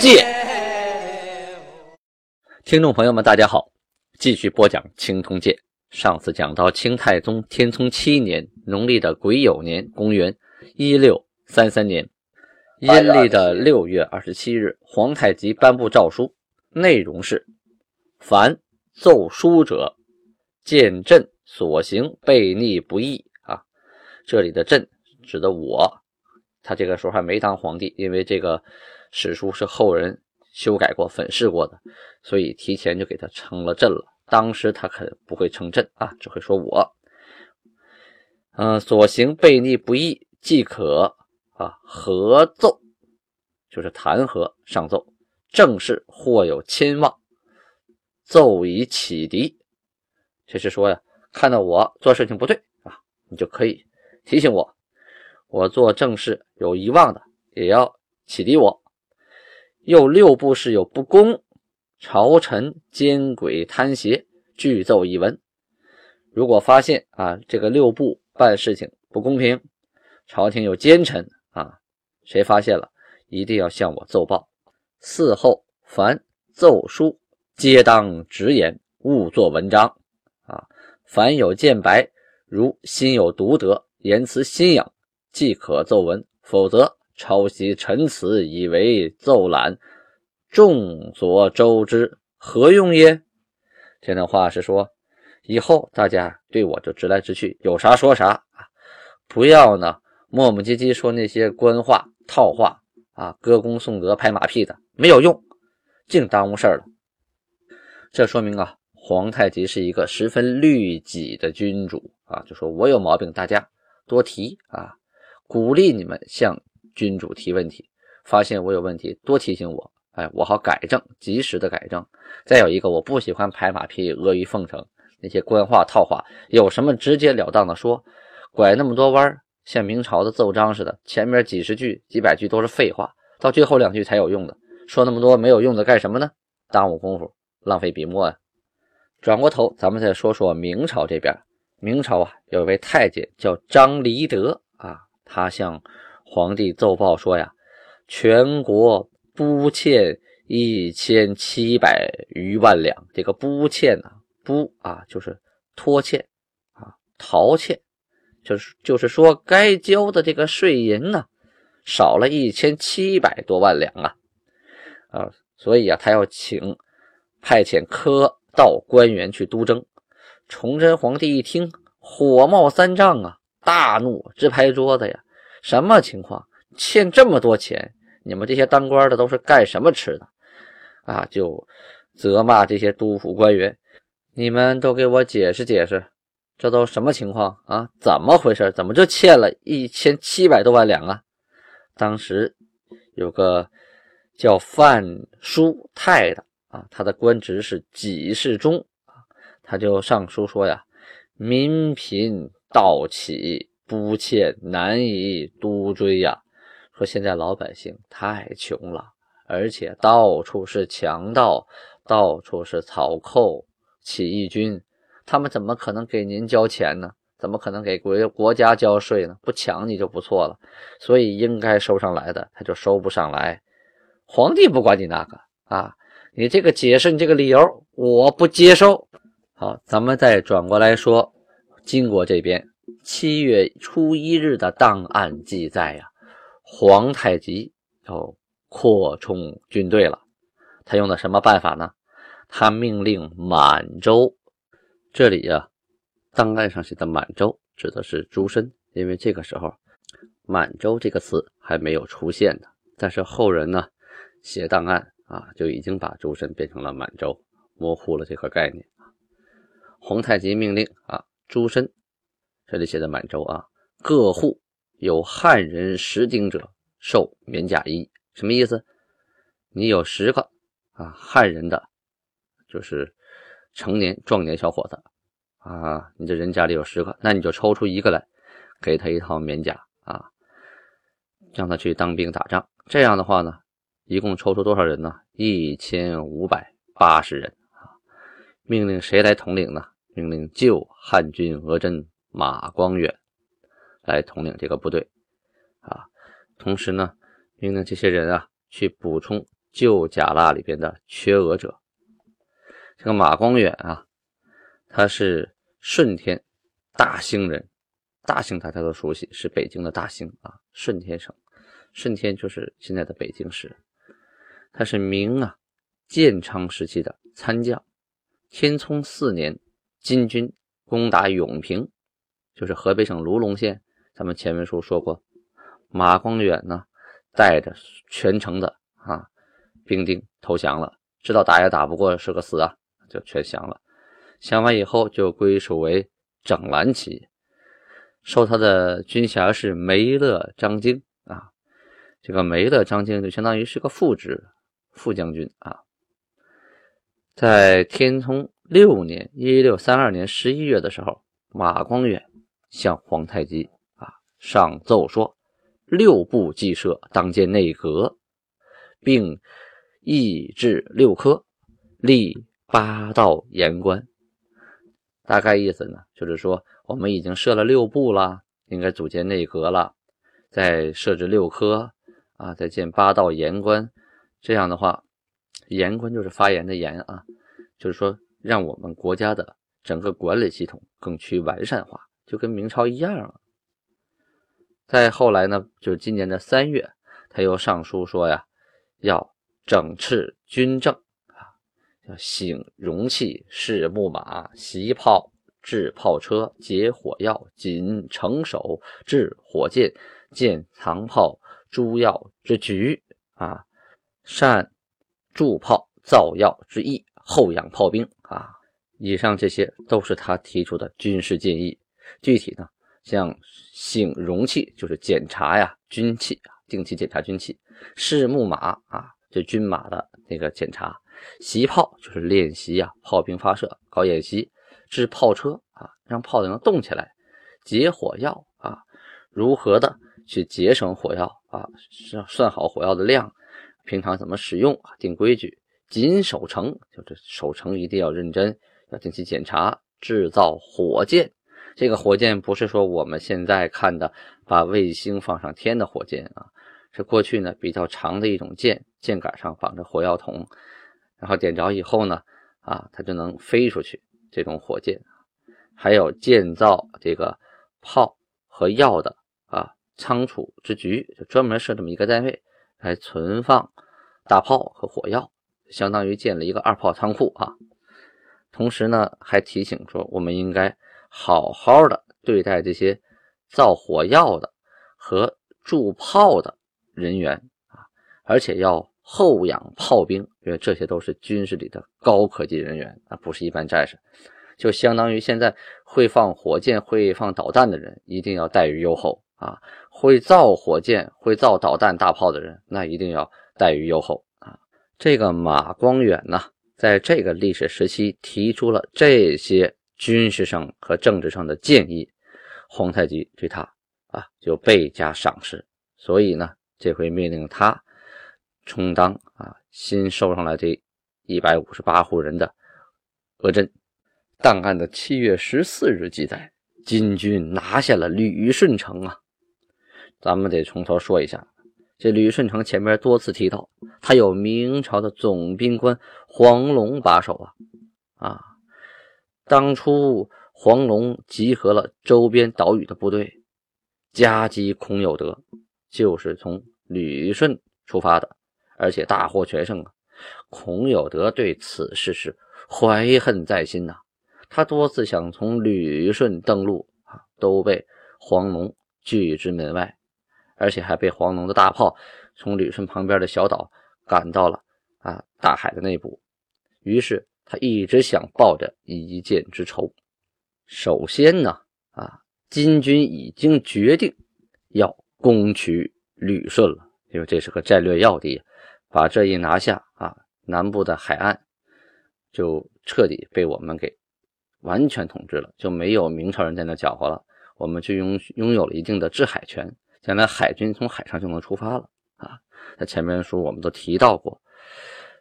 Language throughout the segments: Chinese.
界》。听众朋友们，大家好，继续播讲《清通鉴》。上次讲到清太宗天聪七年农历的癸酉年，公元一六三三年，阴历的六月二十七日，皇太极颁布诏书，内容是：凡奏书者，见朕所行悖逆不义啊。这里的朕指的我，他这个时候还没当皇帝，因为这个史书是后人。修改过、粉饰过的，所以提前就给他称了朕了。当时他可不会称朕啊，只会说我。嗯，所行悖逆不义，即可啊合奏，就是弹劾上奏。正事或有亲望，奏以启迪。这是说呀，看到我做事情不对啊，你就可以提醒我。我做正事有遗忘的，也要启迪我。又六部是有不公，朝臣奸诡贪邪，具奏一文。如果发现啊，这个六部办事情不公平，朝廷有奸臣啊，谁发现了，一定要向我奏报。嗣后凡奏书，皆当直言，勿作文章啊。凡有见白，如心有独得，言辞新颖，即可奏文；否则。抄袭陈词以为奏览，众所周知，何用耶？这段话是说，以后大家对我就直来直去，有啥说啥啊，不要呢磨磨唧唧说那些官话套话啊，歌功颂德、拍马屁的，没有用，净耽误事儿了。这说明啊，皇太极是一个十分律己的君主啊，就说我有毛病，大家多提啊，鼓励你们向。君主提问题，发现我有问题，多提醒我，哎，我好改正，及时的改正。再有一个，我不喜欢拍马屁、阿谀奉承那些官话套话，有什么直截了当的说，拐那么多弯儿像明朝的奏章似的，前面几十句、几百句都是废话，到最后两句才有用的，说那么多没有用的干什么呢？耽误功夫，浪费笔墨呀。转过头，咱们再说说明朝这边，明朝啊，有一位太监叫张离德啊，他向。皇帝奏报说呀，全国布欠一千七百余万两。这个布欠呢，布啊就是拖欠啊，逃欠，就是就是说该交的这个税银呢，少了一千七百多万两啊啊，所以啊，他要请派遣科道官员去督征。崇祯皇帝一听，火冒三丈啊，大怒，直拍桌子呀。什么情况？欠这么多钱，你们这些当官的都是干什么吃的？啊，就责骂这些督府官员，你们都给我解释解释，这都什么情况啊？怎么回事？怎么就欠了一千七百多万两啊？当时有个叫范书泰的啊，他的官职是给事中，他就上书说呀：“民贫盗起。”不欠难以督追呀！说现在老百姓太穷了，而且到处是强盗，到处是草寇、起义军，他们怎么可能给您交钱呢？怎么可能给国国家交税呢？不抢你就不错了，所以应该收上来的他就收不上来。皇帝不管你那个啊，你这个解释，你这个理由我不接受。好，咱们再转过来说金国这边。七月初一日的档案记载呀，皇太极要扩充军队了。他用的什么办法呢？他命令满洲。这里呀，档案上写的满洲指的是朱深，因为这个时候满洲这个词还没有出现呢。但是后人呢写档案啊，就已经把朱深变成了满洲，模糊了这个概念皇太极命令啊，朱深。这里写的满洲啊，各户有汉人识丁者，受棉甲衣。什么意思？你有十个啊汉人的，就是成年壮年小伙子啊，你这人家里有十个，那你就抽出一个来，给他一套棉甲啊，让他去当兵打仗。这样的话呢，一共抽出多少人呢？一千五百八十人啊！命令谁来统领呢？命令旧汉军额真马光远来统领这个部队啊。同时呢，命令这些人啊去补充旧甲腊里边的缺额者。这个马光远啊，他是顺天大兴人，大兴大家都熟悉，是北京的大兴啊，顺天省，顺天就是现在的北京市。他是明啊建昌时期的参将，天聪四年，金军攻打永平，就是河北省卢龙县。咱们前面书说过，马光远呢带着全城的啊兵丁投降了，知道打也打不过，是个死啊，就全降了。降完以后就归属为整蓝旗，受他的军衔是梅勒张京啊。这个梅勒张京就相当于是个副职。副将军啊，在天聪六年（一六三二年）十一月的时候，马光远向皇太极啊上奏说：“六部计设当建内阁，并议制六科，立八道言官。”大概意思呢，就是说我们已经设了六部了，应该组建内阁了，再设置六科啊，再建八道言官。这样的话，言官就是发言的言啊，就是说让我们国家的整个管理系统更趋完善化，就跟明朝一样了。再后来呢，就是今年的三月，他又上书说呀，要整治军政啊，要醒容器、试木马、习炮、制炮车、解火药、谨成手、制火箭、建藏炮、诸药之局啊。善铸炮造药之意，后养炮兵啊！以上这些都是他提出的军事建议。具体呢，像醒容器就是检查呀军器啊，定期检查军器；试木马啊，这军马的那个检查；习炮就是练习呀炮兵发射搞演习；制炮车啊，让炮能动起来；解火药啊，如何的去节省火药啊，算算好火药的量。平常怎么使用啊？定规矩，谨守城，就是守城一定要认真，要定期检查。制造火箭，这个火箭不是说我们现在看的把卫星放上天的火箭啊，是过去呢比较长的一种箭，箭杆上绑着火药桶，然后点着以后呢，啊，它就能飞出去。这种火箭，还有建造这个炮和药的啊仓储之局，就专门设这么一个单位。来存放大炮和火药，相当于建了一个二炮仓库啊。同时呢，还提醒说，我们应该好好的对待这些造火药的和铸炮的人员啊，而且要厚养炮兵，因为这些都是军事里的高科技人员啊，不是一般战士。就相当于现在会放火箭、会放导弹的人，一定要待遇优厚。啊，会造火箭、会造导弹、大炮的人，那一定要待遇优厚啊！这个马光远呢，在这个历史时期提出了这些军事上和政治上的建议，皇太极对他啊就倍加赏识，所以呢，这回命令他充当啊新收上来这一百五十八户人的额真。档案的七月十四日记载，金军拿下了旅顺城啊。咱们得从头说一下，这旅顺城前面多次提到，他有明朝的总兵官黄龙把守啊啊！当初黄龙集合了周边岛屿的部队，夹击孔有德，就是从旅顺出发的，而且大获全胜啊！孔有德对此事是怀恨在心呐，他多次想从旅顺登陆啊，都被黄龙拒之门外。而且还被黄龙的大炮从旅顺旁边的小岛赶到了啊大海的内部，于是他一直想抱着一箭之仇。首先呢，啊，金军已经决定要攻取旅顺了，因为这是个战略要地，把这一拿下啊，南部的海岸就彻底被我们给完全统治了，就没有明朝人在那搅和了，我们就拥拥有了一定的制海权，将来海军从海上就能出发了啊。在前面书我们都提到过，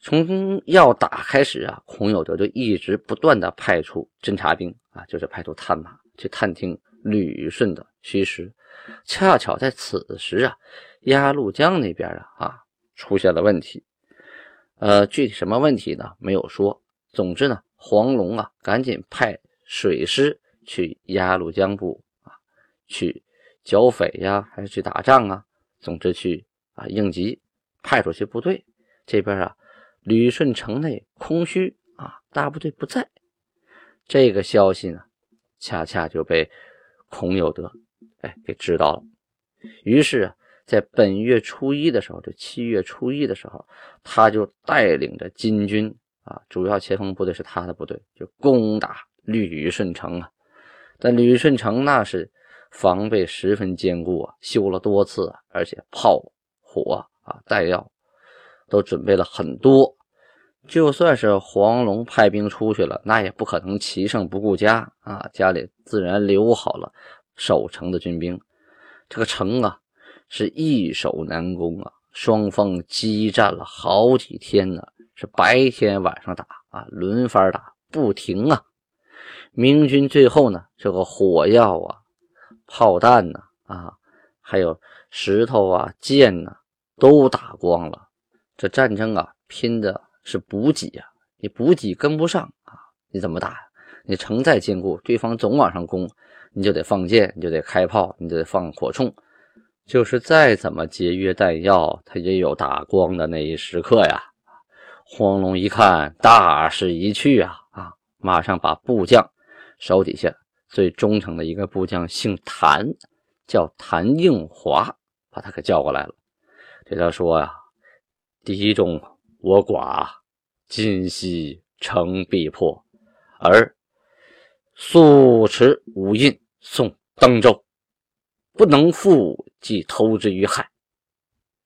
从要打开始啊，孔有德就一直不断的派出侦察兵啊，就是派出探马去探听旅顺的虚实。恰巧在此时啊，鸭绿江那边啊啊出现了问题，呃，具体什么问题呢？没有说。总之呢，黄龙啊，赶紧派水师去鸭绿江部啊，去剿匪呀，还是去打仗啊？总之去啊应急，派出去部队。这边啊，旅顺城内空虚啊，大部队不在。这个消息呢，恰恰就被孔有德。哎，给知道了。于是啊，在本月初一的时候，就七月初一的时候，他就带领着金军啊，主要前锋部队是他的部队，就攻打旅顺城啊。但旅顺城那是防备十分坚固啊，修了多次，而且炮火啊、弹药都准备了很多。就算是黄龙派兵出去了，那也不可能骑胜不顾家啊，家里自然留好了。守城的军兵，这个城啊是易守难攻啊，双方激战了好几天呢，是白天晚上打啊，轮番打不停啊。明军最后呢，这个火药啊、炮弹呢啊，还有石头啊、剑呢，都打光了。这战争啊，拼的是补给啊，你补给跟不上啊，你怎么打呀？你城再坚固，对方总往上攻。你就得放箭，你就得开炮，你就得放火铳，就是再怎么节约弹药，它也有打光的那一时刻呀。黄龙一看大势已去啊啊，马上把部将手底下最忠诚的一个部将，姓谭，叫谭应华，把他给叫过来了，对他说呀：“敌众我寡，今夕城必破，而。”速持五印送登州，不能复，即投之于海。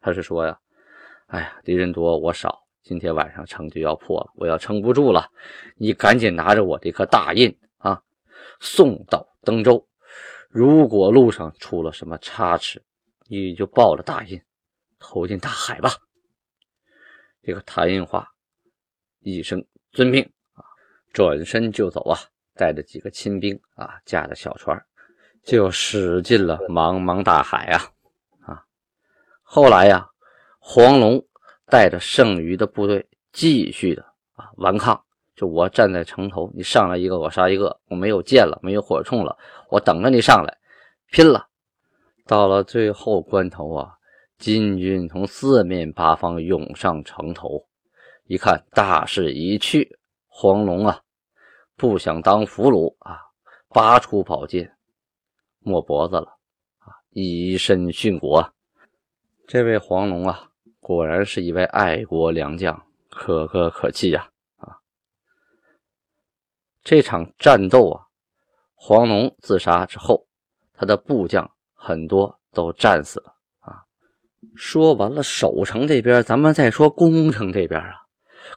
他是说呀，哎呀，敌人多我少，今天晚上城就要破了，我要撑不住了。你赶紧拿着我这颗大印啊，送到登州。如果路上出了什么差池，你就抱着大印投进大海吧。这个谭应华一声遵命啊，转身就走啊。带着几个亲兵啊，驾着小船，就驶进了茫茫大海啊啊！后来呀，黄龙带着剩余的部队继续的啊顽抗。就我站在城头，你上来一个，我杀一个。我没有箭了，没有火铳了，我等着你上来拼了。到了最后关头啊，金军从四面八方涌上城头，一看大势已去，黄龙啊！不想当俘虏啊！拔出宝剑，抹脖子了啊！以身殉国。这位黄龙啊，果然是一位爱国良将，可歌可泣呀！啊，这场战斗啊，黄龙自杀之后，他的部将很多都战死了。说完了守城这边，咱们再说攻城这边啊。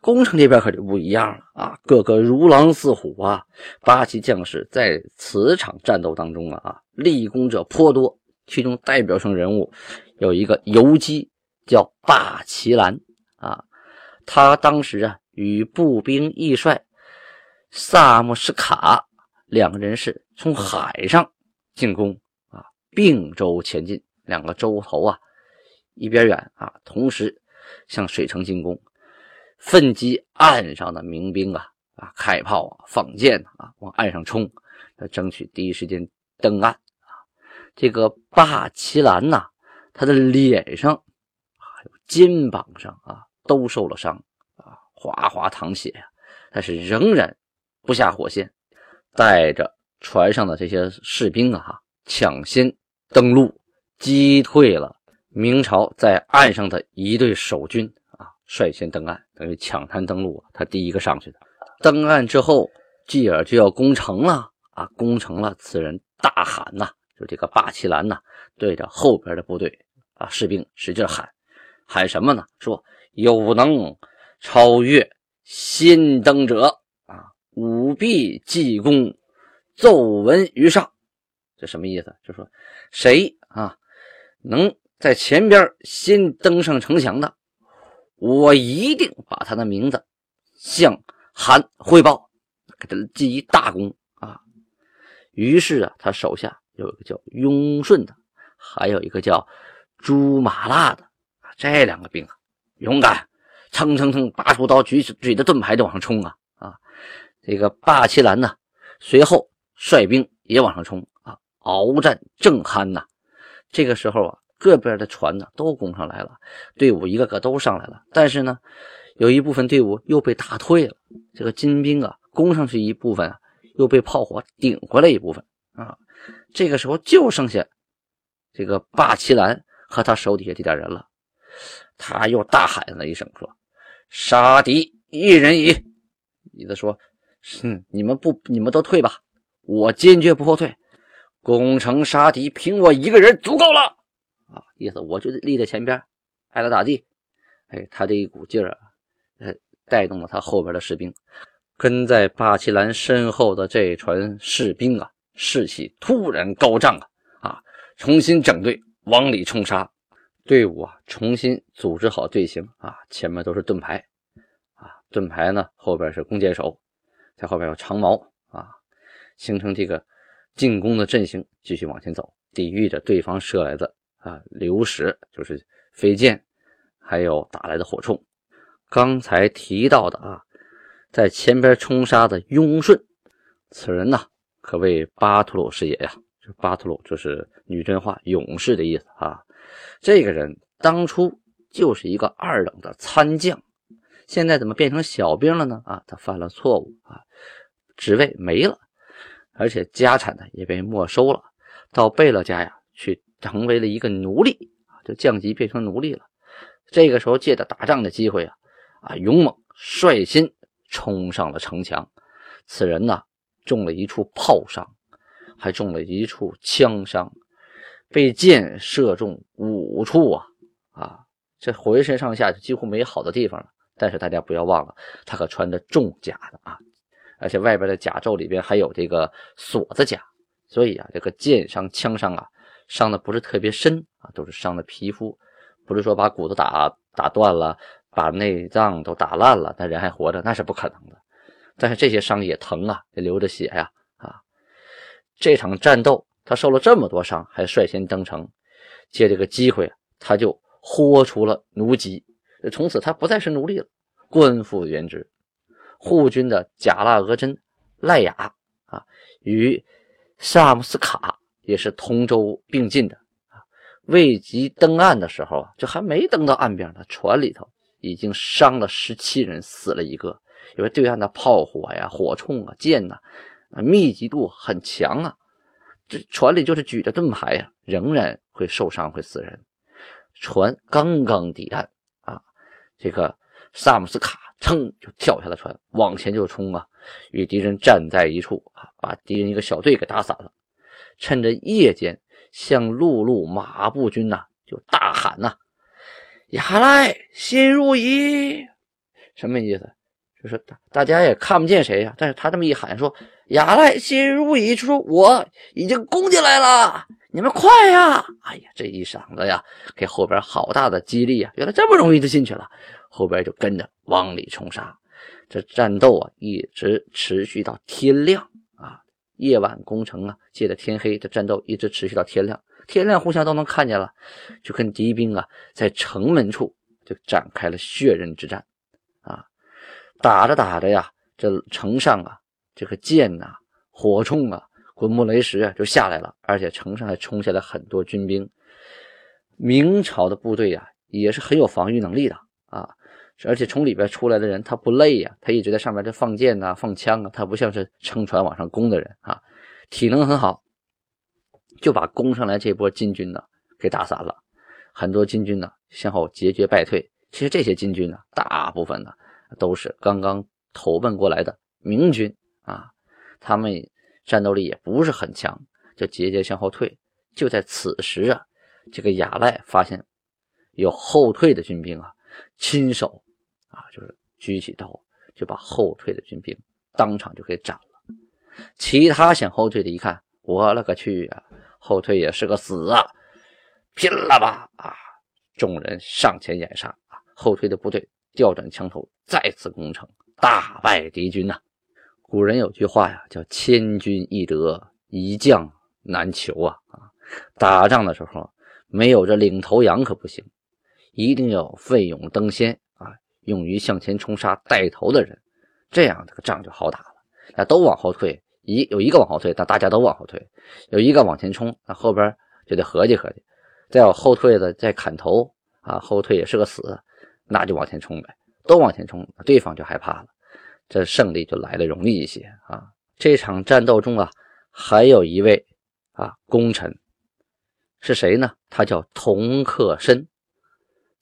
攻城这边可就不一样了啊，个个如狼似虎啊！八旗将士在此场战斗当中啊，立功者颇多。其中代表性人物有一个游击，叫霸旗兰啊。他当时啊与步兵义帅萨姆什卡两个人是从海上进攻啊，并州前进，两个州头啊一边远啊，同时向水城进攻。奋击岸上的民兵啊啊，开炮啊，放箭啊，往岸上冲，争取第一时间登岸啊。这个霸奇兰呐，他的脸上还有肩膀上啊，都受了伤啊，哗哗淌血呀，但是仍然不下火线，带着船上的这些士兵啊，抢先登陆，击退了明朝在岸上的一队守军啊。率先登岸，等于抢滩登陆他第一个上去的。登岸之后，继而就要攻城了啊！攻城了，此人大喊呐，就这个霸气兰呐，对着后边的部队啊士兵使劲喊，喊什么呢？说有能超越先登者啊，吾必济功，奏闻于上。这什么意思？就说谁啊能在前边先登上城墙的，我一定把他的名字向韩汇报，给他记一大功啊。于是啊，他手下有一个叫雍顺的，还有一个叫朱麻辣的这两个兵啊，勇敢，蹭蹭蹭，拔出刀，举起举着盾牌就往上冲啊啊！这个霸气兰呢，随后率兵也往上冲啊。鏖战正酣呐，这个时候啊，各边的船呢都攻上来了，队伍一个个都上来了。但是呢，有一部分队伍又被打退了。这个金兵啊，攻上去一部分啊，又被炮火顶回来一部分啊。这个时候就剩下这个霸齐兰和他手底下这点人了。他又大喊了一声说：“杀敌一人矣！”意思说：“哼，你们不，你们都退吧，我坚决不后退。”攻城杀敌，凭我一个人足够了！意思我就立在前边，爱咋咋地。哎，他这一股劲儿啊，呃，带动了他后边的士兵，跟在巴奇兰身后的这船士兵啊，士气突然高涨啊！啊，重新整队往里冲杀，队伍啊，重新组织好队形啊，前面都是盾牌啊，盾牌呢后边是弓箭手，在后边有长矛啊，形成这个。进攻的阵型继续往前走，抵御着对方射来的啊流矢，就是飞剑，还有打来的火铳。刚才提到的啊，在前边冲杀的雍顺，此人呢可谓巴图鲁是也呀。这巴图鲁就是女真话勇士的意思啊。这个人当初就是一个二等的参将，现在怎么变成小兵了呢？啊，他犯了错误啊，职位没了。而且家产呢也被没收了，到贝勒家呀去成为了一个奴隶啊，就降级变成奴隶了。这个时候借着打仗的机会啊，啊勇猛率先冲上了城墙。此人呢中了一处炮伤，还中了一处枪伤，被箭射中五处啊啊，这浑身上下就几乎没好的地方了。但是大家不要忘了，他可穿着重甲的啊。而且外边的甲胄里边还有这个锁子甲，所以啊，这个箭伤、枪伤啊，伤的不是特别深啊，都是伤的皮肤，不是说把骨头打打断了，把内脏都打烂了，那人还活着，那是不可能的。但是这些伤也疼啊，也流着血呀啊！这场战斗他受了这么多伤，还率先登城，借这个机会，他就豁出了奴籍，从此他不再是奴隶了，官复原职。护军的贾拉额真、赖雅啊，与萨姆斯卡也是同舟并进的啊。未及登岸的时候啊，就还没登到岸边呢，船里头已经伤了十七人，死了一个。因为对岸的炮火呀、火铳啊、箭呐，密集度很强啊。这船里就是举着盾牌呀，仍然会受伤、会死人。船刚刚抵岸啊，这个萨姆斯卡。噌就跳下了船，往前就冲啊！与敌人站在一处啊，把敌人一个小队给打散了。趁着夜间，向陆路马步军呐就大喊呐：“亚来，新入矣！”什么意思？就是大大家也看不见谁呀，但是他这么一喊说：“亚来，新入矣！”就说我已经攻进来了，你们快呀！哎呀，这一嗓子呀，给后边好大的激励啊！原来这么容易就进去了。后边就跟着往里冲杀，这战斗啊一直持续到天亮，夜晚攻城啊，借着天黑，这战斗一直持续到天亮。天亮互相都能看见了，就跟敌兵啊在城门处就展开了血刃之战啊，打着打着呀，这城上啊这个箭呐、火铳啊、滚木雷石啊就下来了，而且城上还冲下来很多军兵。明朝的部队啊也是很有防御能力的。而且从里边出来的人，他不累呀，他一直在上面这放箭呐、放枪啊，他不像是撑船往上攻的人啊，体能很好，就把攻上来这波金军呢给打散了，很多金军呢向后节节败退。其实这些金军呢，大部分呢都是刚刚投奔过来的明军啊，他们战斗力也不是很强，就节节向后退。就在此时啊，这个亚赖发现有后退的军兵啊。亲手啊，就是举起刀就把后退的军兵当场就给斩了。其他想后退的，一看，我勒个去啊！后退也是个死啊！拼了吧！啊！众人上前掩杀啊！后退的部队调转枪头，再次攻城，大败敌军呐！古人有句话呀，叫“千军易得，一将难求”啊！啊，打仗的时候没有这领头羊可不行，一定要奋勇登先，勇于向前冲杀带头的人，这样这个仗就好打了。那都往后退。一有一个往后退，那大家都往后退；有一个往前冲，那后边就得合计合计。再有后退的再砍头啊，后退也是个死，那就往前冲呗，都往前冲，对方就害怕了，这胜利就来的容易一些啊。这场战斗中啊，还有一位啊功臣是谁呢？他叫童克申，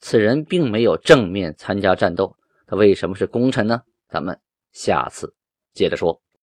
此人并没有正面参加战斗，他为什么是功臣呢？咱们下次接着说。